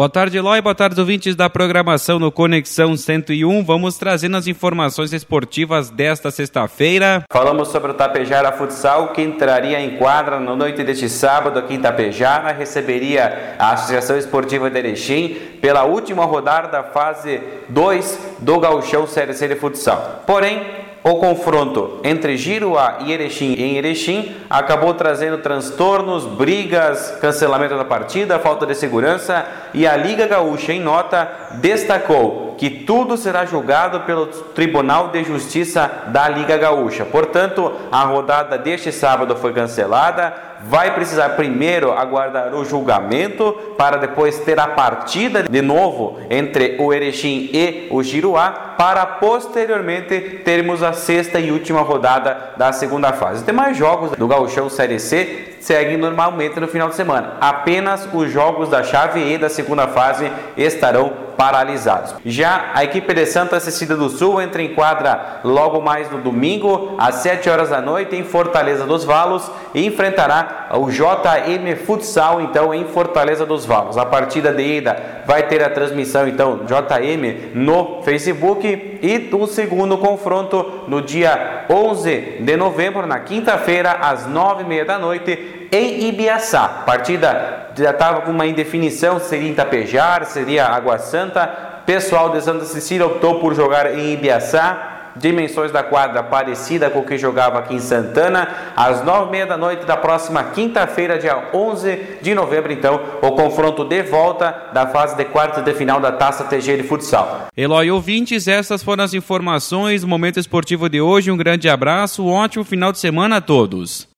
Boa tarde, Eloy. Boa tarde, ouvintes da programação no Conexão 101. Vamos trazendo as informações esportivas desta sexta-feira. Falamos sobre o Tapejara Futsal, que entraria em quadra na noite deste sábado aqui em Tapejara. Receberia a Associação Esportiva de Erechim pela última rodada da fase 2 do Gauchão Série C de Futsal. Porém, o confronto entre Giruá e Erechim em Erechim acabou trazendo transtornos, brigas, cancelamento da partida, falta de segurança e a Liga Gaúcha, em nota, destacou que tudo será julgado pelo Tribunal de Justiça da Liga Gaúcha. Portanto, a rodada deste sábado foi cancelada. Vai precisar primeiro aguardar o julgamento para depois ter a partida de novo entre o Erechim e o Giruá para posteriormente termos a sexta e última rodada da segunda fase. Os demais jogos do Gauchão Série C seguem normalmente no final de semana. Apenas os jogos da chave E da segunda fase estarão paralisados. Já a equipe de Santa Cecília do Sul entra em quadra logo mais no domingo, às 7 horas da noite, em Fortaleza dos Valos, e enfrentará o JM Futsal, então, em Fortaleza dos Valos. A partida de ida vai ter a transmissão, então, JM no Facebook, e o segundo confronto no dia 11 de novembro, na quinta-feira, às 9h30 da noite, em Ibiaçá. Partida já estava com uma indefinição, seria em Tapejar, seria Água Santa. Pessoal de Santa Cecília optou por jogar em Ibiaçá. Dimensões da quadra parecida com o que jogava aqui em Santana. Às nove e meia da noite da próxima quinta-feira, dia 11 de novembro, então, o confronto de volta da fase de quartas de final da Taça TG de Futsal. Eloy ouvintes, essas foram as informações do Momento Esportivo de hoje. Um grande abraço, um ótimo final de semana a todos.